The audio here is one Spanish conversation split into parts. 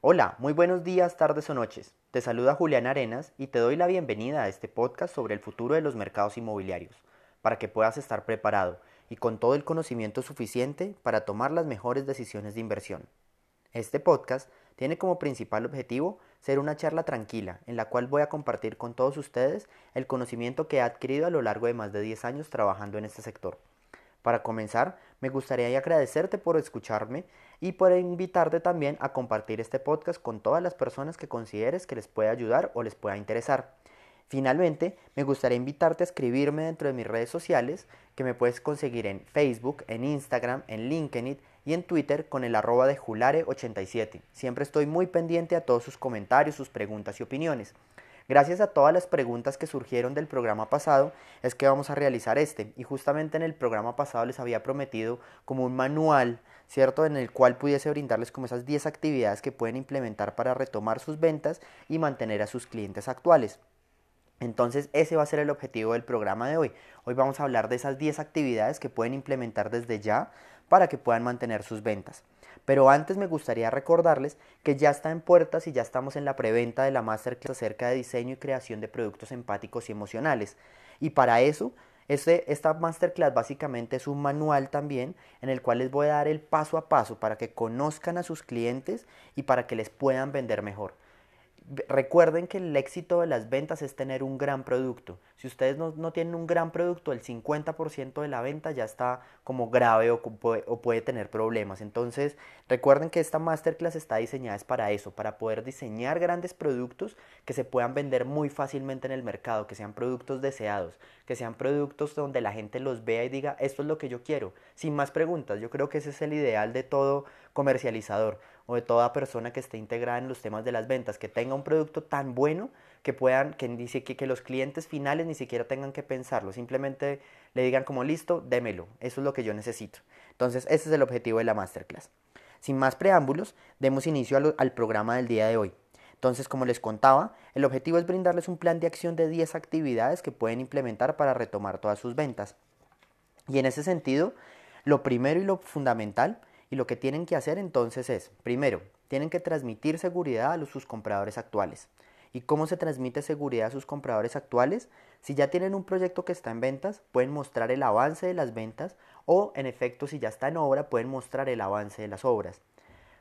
Hola, muy buenos días, tardes o noches. Te saluda Julián Arenas y te doy la bienvenida a este podcast sobre el futuro de los mercados inmobiliarios, para que puedas estar preparado y con todo el conocimiento suficiente para tomar las mejores decisiones de inversión. Este podcast tiene como principal objetivo ser una charla tranquila en la cual voy a compartir con todos ustedes el conocimiento que he adquirido a lo largo de más de 10 años trabajando en este sector. Para comenzar, me gustaría agradecerte por escucharme y por invitarte también a compartir este podcast con todas las personas que consideres que les pueda ayudar o les pueda interesar. Finalmente, me gustaría invitarte a escribirme dentro de mis redes sociales, que me puedes conseguir en Facebook, en Instagram, en LinkedIn y en Twitter con el arroba de Julare87. Siempre estoy muy pendiente a todos sus comentarios, sus preguntas y opiniones. Gracias a todas las preguntas que surgieron del programa pasado es que vamos a realizar este y justamente en el programa pasado les había prometido como un manual, ¿cierto? En el cual pudiese brindarles como esas 10 actividades que pueden implementar para retomar sus ventas y mantener a sus clientes actuales. Entonces ese va a ser el objetivo del programa de hoy. Hoy vamos a hablar de esas 10 actividades que pueden implementar desde ya para que puedan mantener sus ventas. Pero antes me gustaría recordarles que ya está en puertas y ya estamos en la preventa de la Masterclass acerca de diseño y creación de productos empáticos y emocionales. Y para eso, este, esta Masterclass básicamente es un manual también en el cual les voy a dar el paso a paso para que conozcan a sus clientes y para que les puedan vender mejor. Recuerden que el éxito de las ventas es tener un gran producto. Si ustedes no, tienen un gran producto, el 50% de la venta ya está como grave o o puede, tener problemas. Entonces, recuerden que esta masterclass está diseñada es para eso, para poder diseñar grandes productos que se puedan vender muy fácilmente en el mercado, que sean productos deseados, que sean productos donde la gente los vea y diga, esto es lo que yo quiero, sin más preguntas. Yo creo que ese es el ideal de todo comercializador o de toda persona que esté integrada en los temas de las ventas, que tenga un producto tan bueno que puedan, que, dice que, que los clientes finales ni siquiera tengan que pensarlo, simplemente le digan como listo, démelo, eso es lo que yo necesito. Entonces, ese es el objetivo de la masterclass. Sin más preámbulos, demos inicio al, al programa del día de hoy. Entonces, como les contaba, el objetivo es brindarles un plan de acción de 10 actividades que pueden implementar para retomar todas sus ventas. Y en ese sentido, lo primero y lo fundamental y lo que tienen que hacer entonces es, primero, tienen que transmitir seguridad a sus compradores actuales. ¿Y cómo se transmite seguridad a sus compradores actuales? Si ya tienen un proyecto que está en ventas, pueden mostrar el avance de las ventas o, en efecto, si ya está en obra, pueden mostrar el avance de las obras.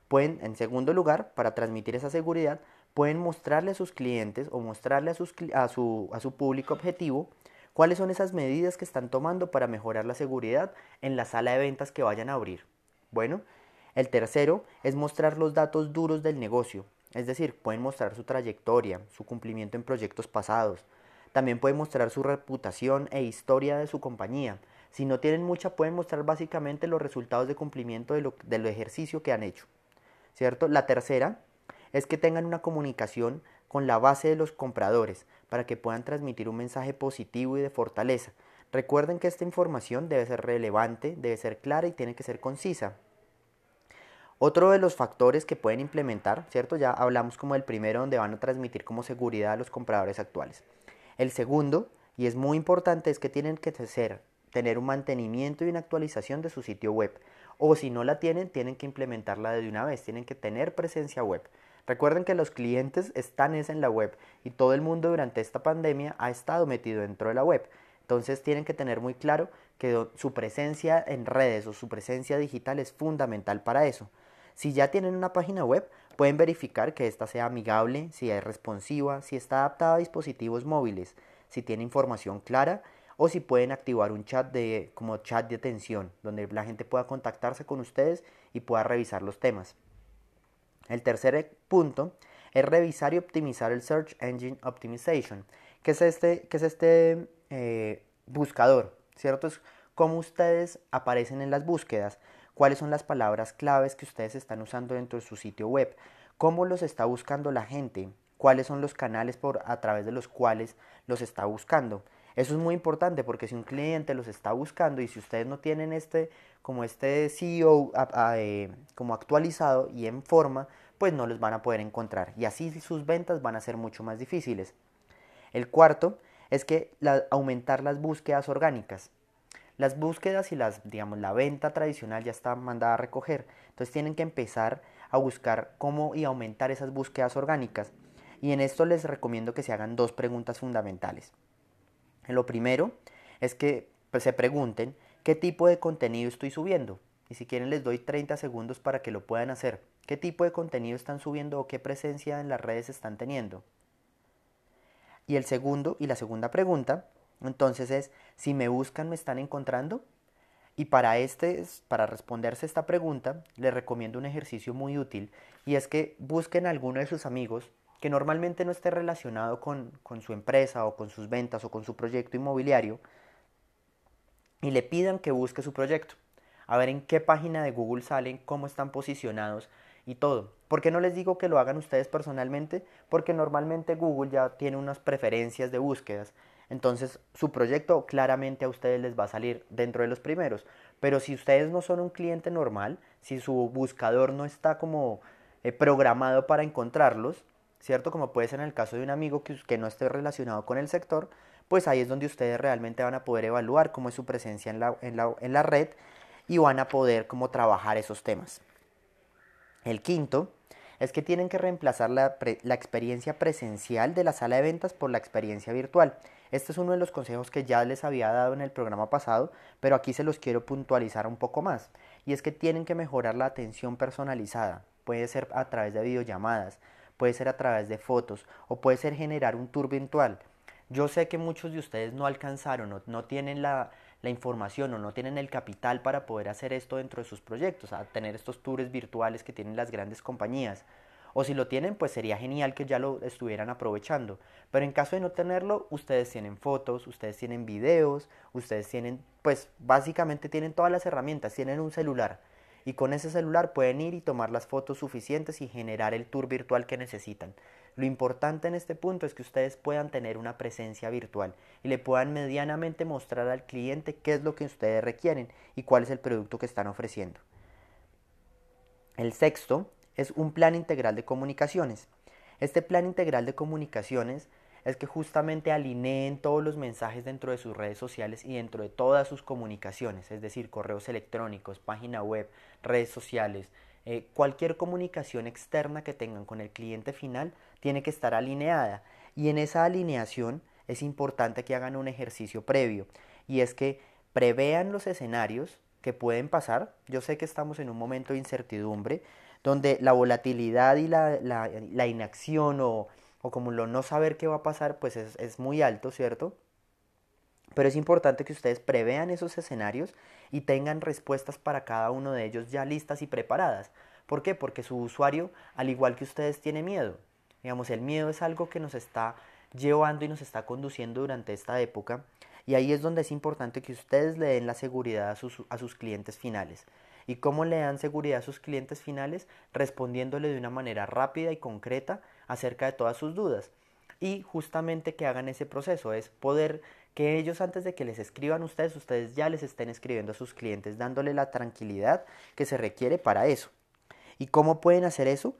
Pueden, en segundo lugar, para transmitir esa seguridad, pueden mostrarle a sus clientes o mostrarle a su público objetivo cuáles son esas medidas que están tomando para mejorar la seguridad en la sala de ventas que vayan a abrir. Bueno, el tercero es mostrar los datos duros del negocio, es decir, pueden mostrar su trayectoria, su cumplimiento en proyectos pasados. También pueden mostrar su reputación e historia de su compañía. Si no tienen mucha, pueden mostrar básicamente los resultados de cumplimiento de lo, del ejercicio que han hecho. ¿Cierto? La tercera es que tengan una comunicación con la base de los compradores para que puedan transmitir un mensaje positivo y de fortaleza. Recuerden que esta información debe ser relevante, debe ser clara y tiene que ser concisa. Otro de los factores que pueden implementar, ¿cierto? Ya hablamos como el primero donde van a transmitir como seguridad a los compradores actuales. El segundo, y es muy importante, es que tienen que ser, tener un mantenimiento y una actualización de su sitio web. O si no la tienen, tienen que implementarla de una vez, tienen que tener presencia web. Recuerden que los clientes están en la web y todo el mundo durante esta pandemia ha estado metido dentro de la web. Entonces tienen que tener muy claro que su presencia en redes o su presencia digital es fundamental para eso. Si ya tienen una página web, pueden verificar que ésta sea amigable, si es responsiva, si está adaptada a dispositivos móviles, si tiene información clara o si pueden activar un chat de, como chat de atención, donde la gente pueda contactarse con ustedes y pueda revisar los temas. El tercer punto es revisar y optimizar el Search Engine Optimization. ¿Qué es este, qué es este eh, buscador, ¿cierto? Es cómo ustedes aparecen en las búsquedas, cuáles son las palabras claves que ustedes están usando dentro de su sitio web, cómo los está buscando la gente, cuáles son los canales por, a través de los cuales los está buscando. Eso es muy importante porque si un cliente los está buscando y si ustedes no tienen este como este CEO eh, como actualizado y en forma, pues no los van a poder encontrar y así sus ventas van a ser mucho más difíciles. El cuarto es que aumentar las búsquedas orgánicas. Las búsquedas y las, digamos, la venta tradicional ya está mandada a recoger. Entonces tienen que empezar a buscar cómo y aumentar esas búsquedas orgánicas. Y en esto les recomiendo que se hagan dos preguntas fundamentales. Lo primero es que pues, se pregunten qué tipo de contenido estoy subiendo. Y si quieren les doy 30 segundos para que lo puedan hacer. ¿Qué tipo de contenido están subiendo o qué presencia en las redes están teniendo? Y el segundo y la segunda pregunta, entonces es, si me buscan, ¿me están encontrando? Y para, este, para responderse esta pregunta, les recomiendo un ejercicio muy útil y es que busquen a alguno de sus amigos que normalmente no esté relacionado con, con su empresa o con sus ventas o con su proyecto inmobiliario y le pidan que busque su proyecto, a ver en qué página de Google salen, cómo están posicionados y todo. ¿Por qué no les digo que lo hagan ustedes personalmente? Porque normalmente Google ya tiene unas preferencias de búsquedas. Entonces su proyecto claramente a ustedes les va a salir dentro de los primeros. Pero si ustedes no son un cliente normal, si su buscador no está como eh, programado para encontrarlos, ¿cierto? Como puede ser en el caso de un amigo que, que no esté relacionado con el sector, pues ahí es donde ustedes realmente van a poder evaluar cómo es su presencia en la, en la, en la red y van a poder cómo trabajar esos temas. El quinto es que tienen que reemplazar la, experiencia presencial de la sala de ventas por la experiencia virtual. Este es uno de los consejos que ya les había dado en el programa pasado, pero aquí se los quiero puntualizar un poco más. Y es que tienen que mejorar la atención personalizada. Puede ser a través de videollamadas, puede ser a través de fotos o puede ser generar un tour virtual. Yo sé que muchos de ustedes no alcanzaron, no, no tienen la, la información o no tienen el capital para poder hacer esto dentro de sus proyectos, a tener estos tours virtuales que tienen las grandes compañías. O si lo tienen, pues sería genial que ya lo estuvieran aprovechando. Pero en caso de no tenerlo, ustedes tienen fotos, ustedes tienen videos, ustedes tienen, pues básicamente tienen todas las herramientas, tienen un celular. Y con ese celular pueden ir y tomar las fotos suficientes y generar el tour virtual que necesitan. Lo importante en este punto es que ustedes puedan tener una presencia virtual y le puedan medianamente mostrar al cliente qué es lo que ustedes requieren y cuál es el producto que están ofreciendo. El sexto es un plan integral de comunicaciones. Este plan integral de comunicaciones es que justamente alineen todos los mensajes dentro de sus redes sociales y dentro de todas sus comunicaciones, es decir, correos electrónicos, página web, redes sociales, eh, cualquier comunicación externa que tengan con el cliente final tiene que estar alineada y en esa alineación es importante que hagan un ejercicio previo y es que prevean los escenarios que pueden pasar. Yo sé que estamos en un momento de incertidumbre donde la volatilidad y la, inacción o, como lo no saber qué va a pasar pues es, es muy alto, ¿cierto? Pero es importante que ustedes prevean esos escenarios y tengan respuestas para cada uno de ellos ya listas y preparadas. ¿Por qué? Porque su usuario, al igual que ustedes, tiene miedo. Digamos, el miedo es algo que nos está llevando y nos está conduciendo durante esta época. Y ahí es donde es importante que ustedes le den la seguridad a sus, a sus clientes finales. ¿Y cómo le dan seguridad a sus clientes finales? Respondiéndole de una manera rápida y concreta acerca de todas sus dudas. Y justamente que hagan ese proceso, es poder que ellos antes de que les escriban ustedes, ustedes ya les estén escribiendo a sus clientes, dándole la tranquilidad que se requiere para eso. ¿Y cómo pueden hacer eso?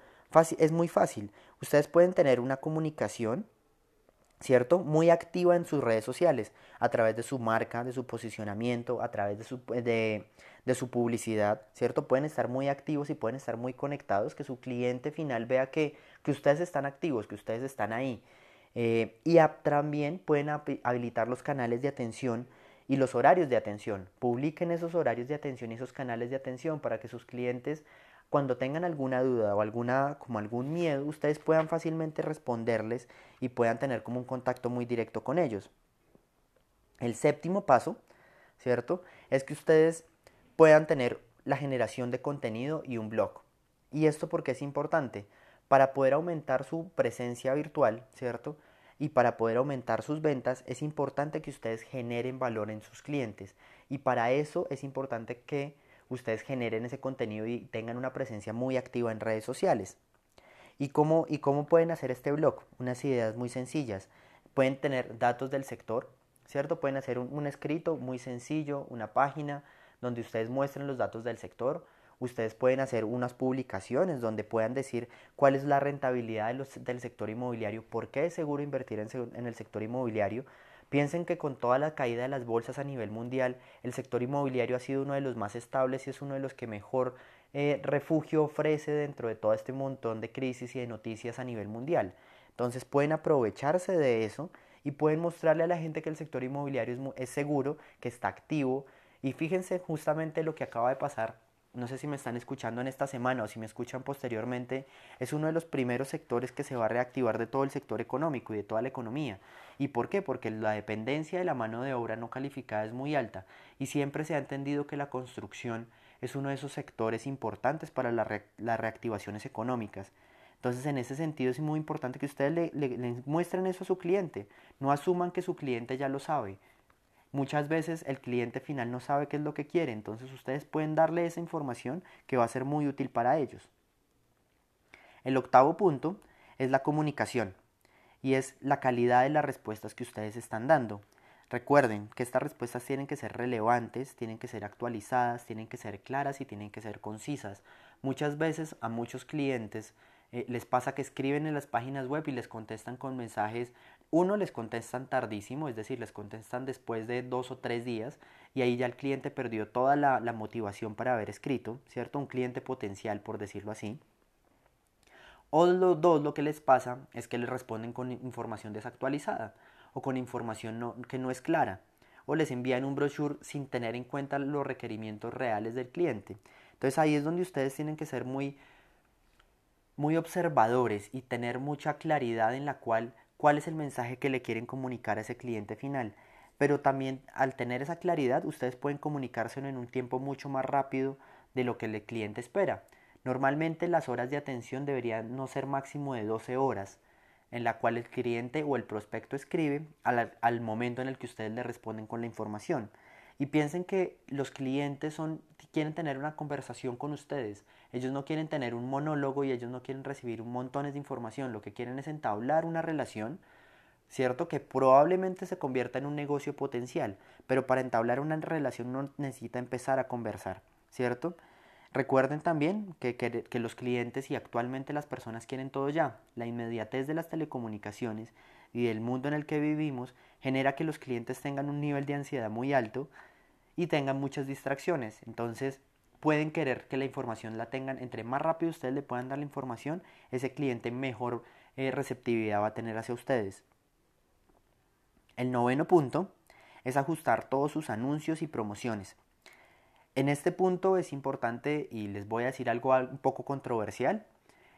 es muy fácil. Ustedes pueden tener una comunicación, ¿cierto? Muy activa en sus redes sociales, a través de su marca, de su posicionamiento, a través de su, de, su publicidad, ¿cierto? Pueden estar muy activos y pueden estar muy conectados, que su cliente final vea que, que ustedes están activos, que ustedes están ahí. Eh, y también pueden habilitar los canales de atención y los horarios de atención. Publiquen esos horarios de atención y esos canales de atención para que sus clientes cuando tengan alguna duda o alguna como algún miedo, ustedes puedan fácilmente responderles y puedan tener como un contacto muy directo con ellos. El séptimo paso, ¿cierto? Es que ustedes puedan tener la generación de contenido y un blog. ¿Y esto porque es importante? Para poder aumentar su presencia virtual, ¿cierto? Y para poder aumentar sus ventas es importante que ustedes generen valor en sus clientes. Y para eso es importante que ustedes generen ese contenido y tengan una presencia muy activa en redes sociales. ¿Y cómo, y cómo pueden hacer este blog? Unas ideas muy sencillas. Pueden tener datos del sector, ¿cierto? Pueden hacer un, escrito muy sencillo, una página donde ustedes muestren los datos del sector. Ustedes pueden hacer unas publicaciones donde puedan decir cuál es la rentabilidad del sector inmobiliario, por qué es seguro invertir en, el sector inmobiliario. Piensen que con toda la caída de las bolsas a nivel mundial, el sector inmobiliario ha sido uno de los más estables y es uno de los que mejor eh, refugio ofrece dentro de todo este montón de crisis y de noticias a nivel mundial. Entonces pueden aprovecharse de eso y pueden mostrarle a la gente que el sector inmobiliario es, es seguro, que está activo. Y fíjense justamente lo que acaba de pasar no sé si me están escuchando en esta semana o si me escuchan posteriormente, es uno de los primeros sectores que se va a reactivar de todo el sector económico y de toda la economía. ¿Y por qué? Porque la dependencia de la mano de obra no calificada es muy alta y siempre se ha entendido que la construcción es uno de esos sectores importantes para las reactivaciones económicas. Entonces, en ese sentido es muy importante que ustedes le muestren eso a su cliente. No asuman que su cliente ya lo sabe. Muchas veces el cliente final no sabe qué es lo que quiere, entonces ustedes pueden darle esa información que va a ser muy útil para ellos. El octavo punto es la comunicación y es la calidad de las respuestas que ustedes están dando. Recuerden que estas respuestas tienen que ser relevantes, tienen que ser actualizadas, tienen que ser claras y tienen que ser concisas. Muchas veces a muchos clientes eh, les pasa que escriben en las páginas web y les contestan con mensajes, uno les contestan tardísimo, es decir, les contestan después de dos o tres días y ahí ya el cliente perdió toda la, motivación para haber escrito, ¿cierto? Un cliente potencial, por decirlo así. O los dos lo que les pasa es que les responden con información desactualizada o con información que no es clara o les envían un brochure sin tener en cuenta los requerimientos reales del cliente. Entonces ahí es donde ustedes tienen que ser muy muy observadores y tener mucha claridad en la cual cuál es el mensaje que le quieren comunicar a ese cliente final. Pero también al tener esa claridad ustedes pueden comunicárselo en un tiempo mucho más rápido de lo que el cliente espera. Normalmente las horas de atención deberían no ser máximo de 12 horas, en la cual el cliente o el prospecto escribe al, al momento en el que ustedes le responden con la información. Y piensen que los clientes son, quieren tener una conversación con ustedes. Ellos no quieren tener un monólogo y ellos no quieren recibir montones de información. Lo que quieren es entablar una relación, ¿cierto? Que probablemente se convierta en un negocio potencial. Pero para entablar una relación no necesita empezar a conversar, ¿cierto? Recuerden también que, que, que, los clientes y actualmente las personas quieren todo ya. La inmediatez de las telecomunicaciones y del mundo en el que vivimos genera que los clientes tengan un nivel de ansiedad muy alto y tengan muchas distracciones. Entonces pueden querer que la información la tengan, entre más rápido ustedes le puedan dar la información, ese cliente mejor eh, receptividad va a tener hacia ustedes. El noveno punto es ajustar todos sus anuncios y promociones. En este punto es importante y les voy a decir algo un poco controversial,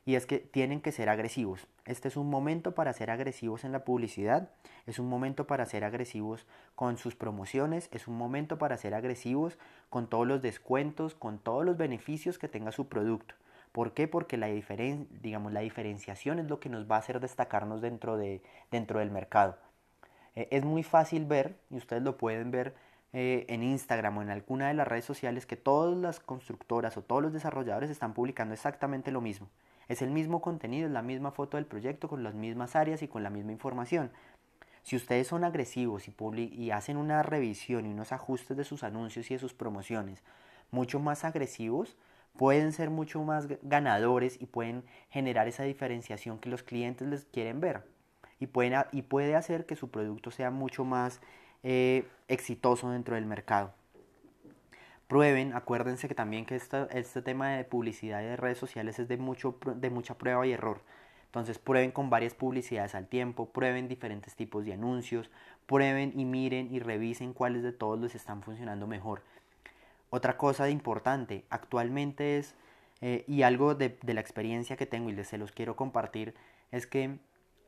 y es que tienen que ser agresivos. Este es un momento para ser agresivos en la publicidad, es un momento para ser agresivos con sus promociones, es un momento para ser agresivos con todos los descuentos, con todos los beneficios que tenga su producto. ¿Por qué? Porque la, digamos, la diferenciación es lo que nos va a hacer destacarnos dentro, de, dentro del mercado. Eh, es muy fácil ver, y ustedes lo pueden ver eh, en Instagram o en alguna de las redes sociales, que todas las constructoras o todos los desarrolladores están publicando exactamente lo mismo. Es el mismo contenido, es la misma foto del proyecto con las mismas áreas y con la misma información. Si ustedes son agresivos y, hacen una revisión y unos ajustes de sus anuncios y de sus promociones mucho más agresivos, pueden ser mucho más ganadores y pueden generar esa diferenciación que los clientes les quieren ver. Y, pueden, y puede hacer que su producto sea mucho más eh, exitoso dentro del mercado. Prueben, acuérdense que también que este tema de publicidad y de redes sociales es de, mucho, de mucha prueba y error. Entonces prueben con varias publicidades al tiempo, prueben diferentes tipos de anuncios, prueben y miren y revisen cuáles de todos les están funcionando mejor. Otra cosa importante, actualmente es, eh, y algo de, de, la experiencia que tengo y les se los quiero compartir, es que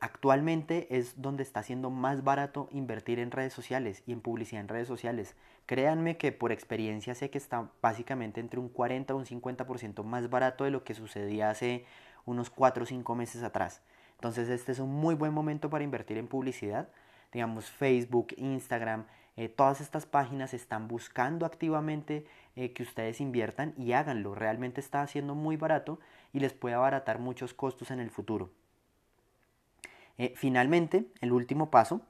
Actualmente es donde está siendo más barato invertir en redes sociales y en publicidad en redes sociales. Créanme que por experiencia sé que está básicamente entre un 40 o un 50% más barato de lo que sucedía hace unos 4 o 5 meses atrás. Entonces este es un muy buen momento para invertir en publicidad. Digamos Facebook, Instagram, eh, todas estas páginas están buscando activamente eh, que ustedes inviertan y háganlo. Realmente está haciendo muy barato y les puede abaratar muchos costos en el futuro. Eh, finalmente, el último paso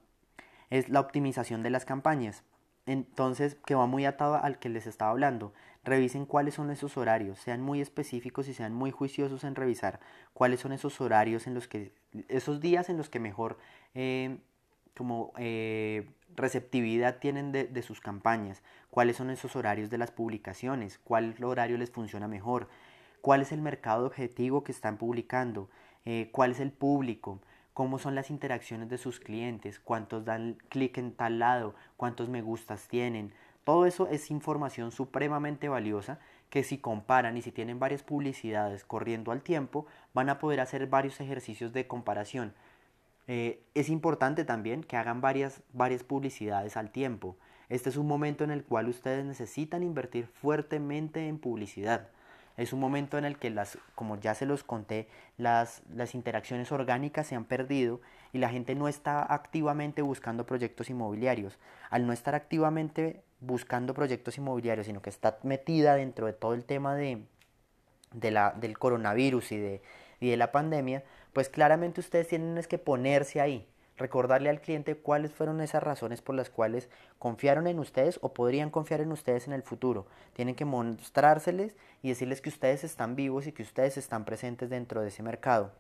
es la optimización de las campañas. Entonces, que va muy atado al que les estaba hablando. Revisen cuáles son esos horarios, sean muy específicos y sean muy juiciosos en revisar cuáles son esos horarios en los que, esos días en los que mejor eh, como eh, receptividad tienen de, sus campañas, cuáles son esos horarios de las publicaciones, cuál horario les funciona mejor, cuál es el mercado objetivo que están publicando, cuál es el público, cómo son las interacciones de sus clientes, cuántos dan clic en tal lado, cuántos me gustas tienen. Todo eso es información supremamente valiosa que si comparan y si tienen varias publicidades corriendo al tiempo, van a poder hacer varios ejercicios de comparación. Eh, es importante también que hagan varias, varias publicidades al tiempo. Este es un momento en el cual ustedes necesitan invertir fuertemente en publicidad. Es un momento en el que, las, como ya se los conté, las, las interacciones orgánicas se han perdido y la gente no está activamente buscando proyectos inmobiliarios. Al no estar activamente buscando proyectos inmobiliarios, sino que está metida dentro de todo el tema de, de la, del coronavirus y de, y de la pandemia, pues claramente ustedes tienen que ponerse ahí, recordarle al cliente cuáles fueron esas razones por las cuales confiaron en ustedes o podrían confiar en ustedes en el futuro. Tienen que mostrárseles y decirles que ustedes están vivos y que ustedes están presentes dentro de ese mercado.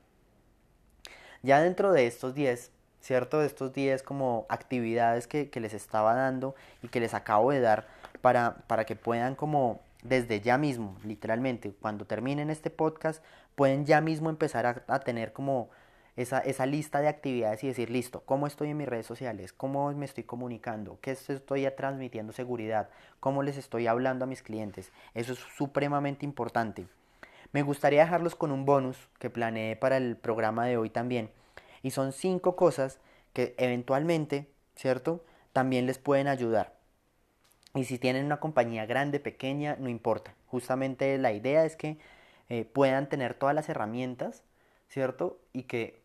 Ya dentro de estos 10, ¿cierto? De estos 10 como actividades que, que, les estaba dando y que les acabo de dar para, para que puedan como desde ya mismo, literalmente, cuando terminen este podcast, pueden ya mismo empezar a, tener como esa, esa, lista de actividades y decir, listo, ¿cómo estoy en mis redes sociales? ¿Cómo me estoy comunicando? ¿Qué estoy transmitiendo seguridad? ¿Cómo les estoy hablando a mis clientes? Eso es supremamente importante. Me gustaría dejarlos con un bonus que planeé para el programa de hoy también. Y son cinco cosas que eventualmente, ¿cierto? También les pueden ayudar. Y si tienen una compañía grande, pequeña, no importa. Justamente la idea es que eh, puedan tener todas las herramientas, ¿cierto? Y que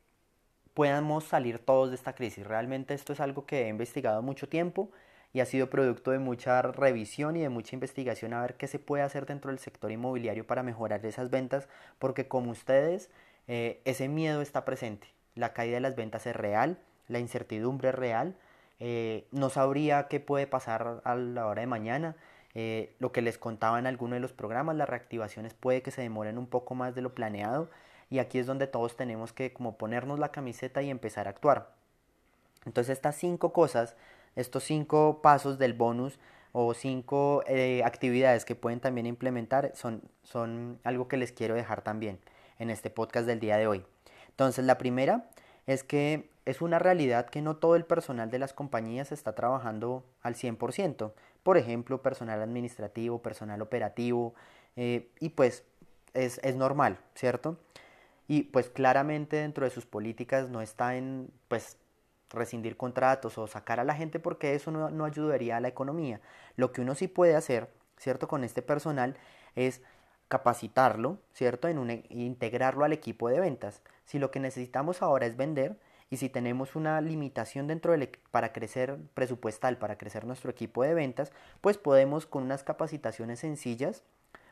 podamos salir todos de esta crisis. Realmente esto es algo que he investigado mucho tiempo y ha sido producto de mucha revisión y de mucha investigación a ver qué se puede hacer dentro del sector inmobiliario para mejorar esas ventas, porque como ustedes, eh, ese miedo está presente. La caída de las ventas es real, la incertidumbre es real, eh, no sabría qué puede pasar a la hora de mañana. Eh, lo que les contaba en alguno de los programas, las reactivaciones puede que se demoren un poco más de lo planeado y aquí es donde todos tenemos que como ponernos la camiseta y empezar a actuar. Entonces estas cinco cosas, estos cinco pasos del bonus o cinco eh, actividades que pueden también implementar son, son algo que les quiero dejar también en este podcast del día de hoy. Entonces la primera es que es una realidad que no todo el personal de las compañías está trabajando al 100%. Por ejemplo, personal administrativo, personal operativo, eh, y pues es, normal, ¿cierto? Y pues claramente dentro de sus políticas no está en pues rescindir contratos o sacar a la gente porque eso no, no ayudaría a la economía. Lo que uno sí puede hacer, ¿cierto? Con este personal es capacitarlo, ¿cierto? En un, integrarlo al equipo de ventas. Si lo que necesitamos ahora es vender, y si tenemos una limitación dentro del para crecer presupuestal, para crecer nuestro equipo de ventas, pues podemos con unas capacitaciones sencillas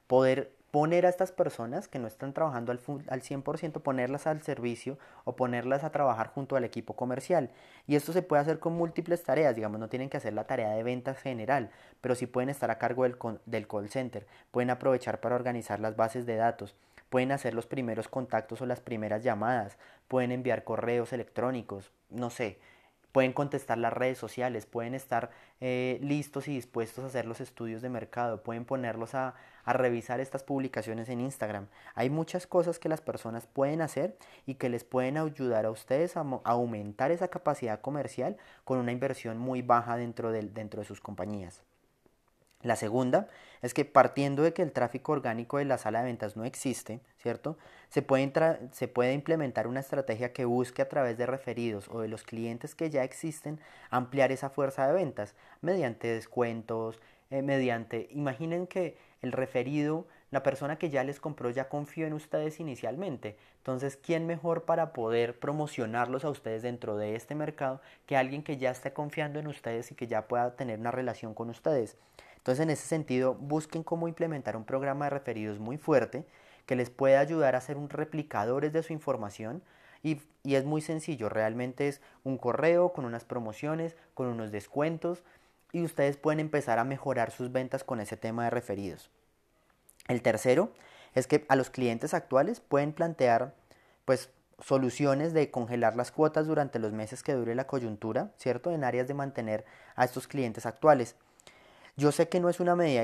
poder poner a estas personas que no están trabajando al, al 100%, ponerlas al servicio o ponerlas a trabajar junto al equipo comercial. Y esto se puede hacer con múltiples tareas, digamos, no tienen que hacer la tarea de ventas general, pero sí pueden estar a cargo del, del call center, pueden aprovechar para organizar las bases de datos, pueden hacer los primeros contactos o las primeras llamadas, pueden enviar correos electrónicos, no sé, pueden contestar las redes sociales, pueden estar eh, listos y dispuestos a hacer los estudios de mercado, pueden ponerlos a, revisar estas publicaciones en Instagram. Hay muchas cosas que las personas pueden hacer y que les pueden ayudar a ustedes a, aumentar esa capacidad comercial con una inversión muy baja dentro de, dentro de sus compañías. La segunda es que partiendo de que el tráfico orgánico de la sala de ventas no existe, ¿cierto? Se puede, implementar una estrategia que busque a través de referidos o de los clientes que ya existen ampliar esa fuerza de ventas mediante descuentos, eh, mediante, imaginen que el referido, la persona que ya les compró ya confió en ustedes inicialmente. Entonces, ¿quién mejor para poder promocionarlos a ustedes dentro de este mercado que alguien que ya esté confiando en ustedes y que ya pueda tener una relación con ustedes? Entonces, en ese sentido, busquen cómo implementar un programa de referidos muy fuerte que les pueda ayudar a ser un replicadores de su información y, es muy sencillo, realmente es un correo con unas promociones, con unos descuentos y ustedes pueden empezar a mejorar sus ventas con ese tema de referidos. El tercero es que a los clientes actuales pueden plantear pues soluciones de congelar las cuotas durante los meses que dure la coyuntura, ¿cierto? En áreas de mantener a estos clientes actuales. Yo sé que no es una medida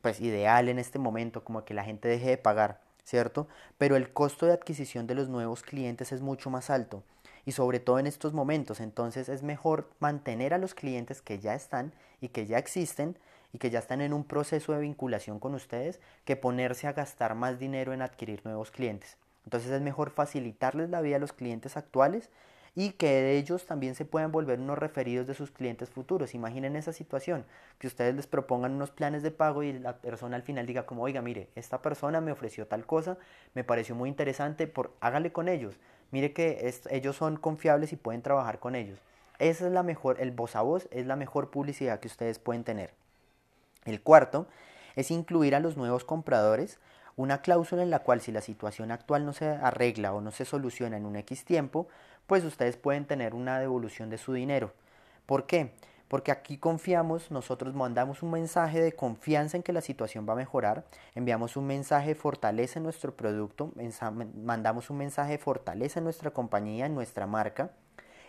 pues, ideal en este momento, como que la gente deje de pagar, ¿cierto? Pero el costo de adquisición de los nuevos clientes es mucho más alto y sobre todo en estos momentos. Entonces es mejor mantener a los clientes que ya están y que ya existen y que ya están en un proceso de vinculación con ustedes que ponerse a gastar más dinero en adquirir nuevos clientes. Entonces es mejor facilitarles la vida a los clientes actuales y que de ellos también se puedan volver unos referidos de sus clientes futuros. Imaginen esa situación, que ustedes les propongan unos planes de pago y la persona al final diga como, oiga, mire, esta persona me ofreció tal cosa, me pareció muy interesante, por, hágale con ellos. Mire que ellos son confiables y pueden trabajar con ellos. Esa es la mejor, el voz a voz es la mejor publicidad que ustedes pueden tener. El cuarto es incluir a los nuevos compradores una cláusula en la cual si la situación actual no se arregla o no se soluciona en un X tiempo, pues ustedes pueden tener una devolución de su dinero. ¿Por qué? Porque aquí confiamos, nosotros mandamos un mensaje de confianza en que la situación va a mejorar, enviamos un mensaje de fortaleza en nuestro producto, mandamos un mensaje de fortaleza en nuestra compañía, en nuestra marca,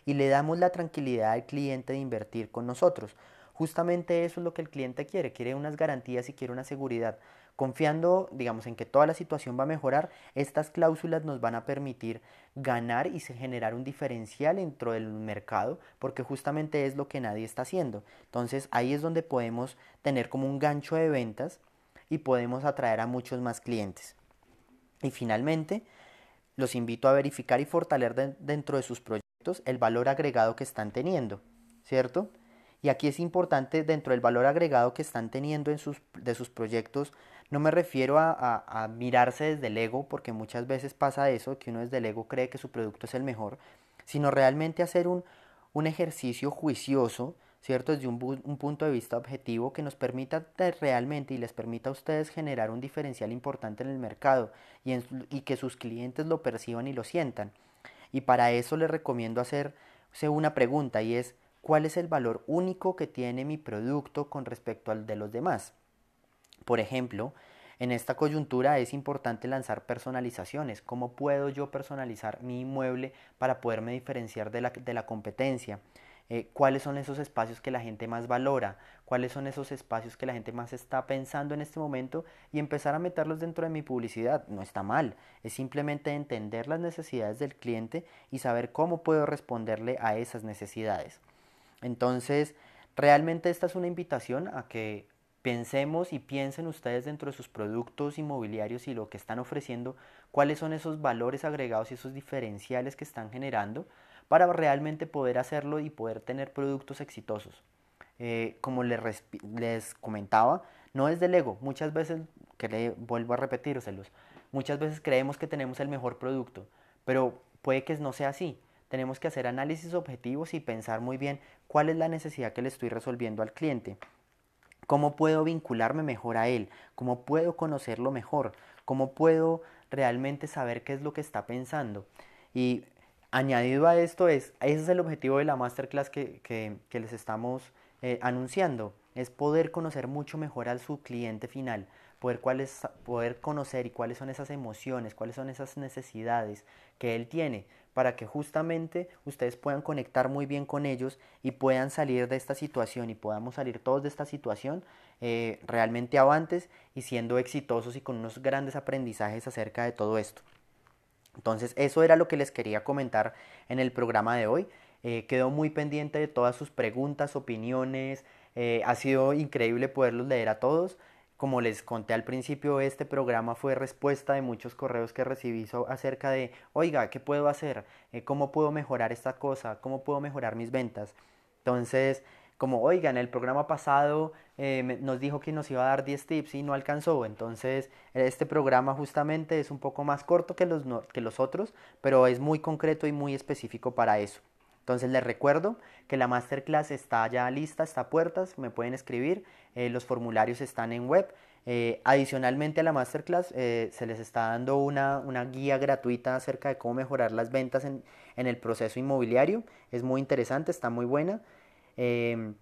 y le damos la tranquilidad al cliente de invertir con nosotros. Justamente eso es lo que el cliente quiere, quiere unas garantías y quiere una seguridad. Confiando, digamos, en que toda la situación va a mejorar, estas cláusulas nos van a permitir ganar y generar un diferencial dentro del mercado, porque justamente es lo que nadie está haciendo. Entonces ahí es donde podemos tener como un gancho de ventas y podemos atraer a muchos más clientes. Y finalmente, los invito a verificar y fortalecer dentro de sus proyectos el valor agregado que están teniendo, ¿cierto? Y aquí es importante dentro del valor agregado que están teniendo en sus, de sus proyectos, no me refiero a, mirarse desde el ego, porque muchas veces pasa eso, que uno desde el ego cree que su producto es el mejor, sino realmente hacer un, un ejercicio juicioso, ¿cierto? Desde un, un, punto de vista objetivo que nos permita realmente y les permita a ustedes generar un diferencial importante en el mercado y, y que sus clientes lo perciban y lo sientan. Y para eso les recomiendo hacerse una pregunta y es, ¿cuál es el valor único que tiene mi producto con respecto al de los demás? Por ejemplo, en esta coyuntura es importante lanzar personalizaciones. ¿Cómo puedo yo personalizar mi inmueble para poderme diferenciar de la, competencia? Eh, ¿Cuáles son esos espacios que la gente más valora? ¿Cuáles son esos espacios que la gente más está pensando en este momento? Y empezar a meterlos dentro de mi publicidad. No está mal. Es simplemente entender las necesidades del cliente y saber cómo puedo responderle a esas necesidades. Entonces, realmente esta es una invitación a que Pensemos y piensen ustedes dentro de sus productos inmobiliarios y lo que están ofreciendo, cuáles son esos valores agregados y esos diferenciales que están generando para realmente poder hacerlo y poder tener productos exitosos. Eh, como les, les, comentaba, no es del ego. Muchas veces, que vuelvo a repetírselos, muchas veces creemos que tenemos el mejor producto, pero puede que no sea así. Tenemos que hacer análisis objetivos y pensar muy bien cuál es la necesidad que le estoy resolviendo al cliente. ¿Cómo puedo vincularme mejor a él? ¿Cómo puedo conocerlo mejor? ¿Cómo puedo realmente saber qué es lo que está pensando? Y añadido a esto es, ese es el objetivo de la masterclass que, que, les estamos eh, anunciando, es poder conocer mucho mejor a su cliente final, poder, poder conocer y cuáles son esas emociones, cuáles son esas necesidades que él tiene, para que justamente ustedes puedan conectar muy bien con ellos y puedan salir de esta situación y podamos salir todos de esta situación eh, realmente avantes y siendo exitosos y con unos grandes aprendizajes acerca de todo esto. Entonces eso era lo que les quería comentar en el programa de hoy. Eh, quedó muy pendiente de todas sus preguntas, opiniones. Eh, ha sido increíble poderlos leer a todos. Como les conté al principio, este programa fue respuesta de muchos correos que recibí acerca de, oiga, ¿qué puedo hacer? Eh, ¿Cómo puedo mejorar esta cosa? ¿Cómo puedo mejorar mis ventas? Entonces, como, oiga, en el programa pasado eh, nos dijo que nos iba a dar 10 tips y no alcanzó. Entonces, este programa justamente es un poco más corto que los, que los otros, pero es muy concreto y muy específico para eso. Entonces les recuerdo que la masterclass está ya lista, está a puertas, me pueden escribir, eh, los formularios están en web. Eh, adicionalmente a la masterclass eh, se les está dando una, guía gratuita acerca de cómo mejorar las ventas en, en, el proceso inmobiliario. Es muy interesante, está muy buena. Em,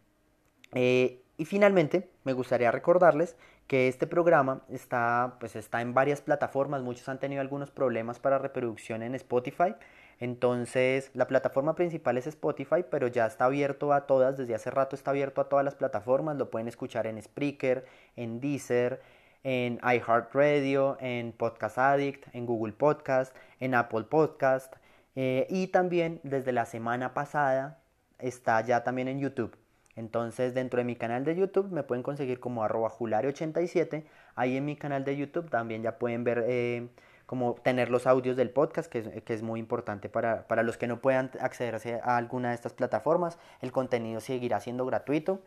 Y finalmente, me gustaría recordarles que este programa está, pues está en varias plataformas. Muchos han tenido algunos problemas para reproducción en Spotify. Entonces, la plataforma principal es Spotify, pero ya está abierto a todas. Desde hace rato está abierto a todas las plataformas. Lo pueden escuchar en Spreaker, en Deezer, en iHeartRadio, en Podcast Addict, en Google Podcast, en Apple Podcast. Eh, y también desde la semana pasada está ya también en YouTube. Entonces dentro de mi canal de YouTube me pueden conseguir como arroba julare87. Ahí en mi canal de YouTube también ya pueden ver eh, como tener los audios del podcast, que es, que es muy importante para, para, los que no puedan accederse a alguna de estas plataformas. El contenido seguirá siendo gratuito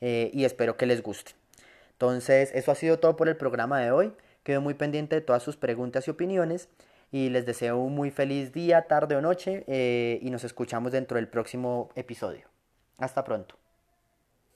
eh, y espero que les guste. Entonces eso ha sido todo por el programa de hoy. Quedo muy pendiente de todas sus preguntas y opiniones y les deseo un muy feliz día, tarde o noche eh, y nos escuchamos dentro del próximo episodio. Hasta pronto.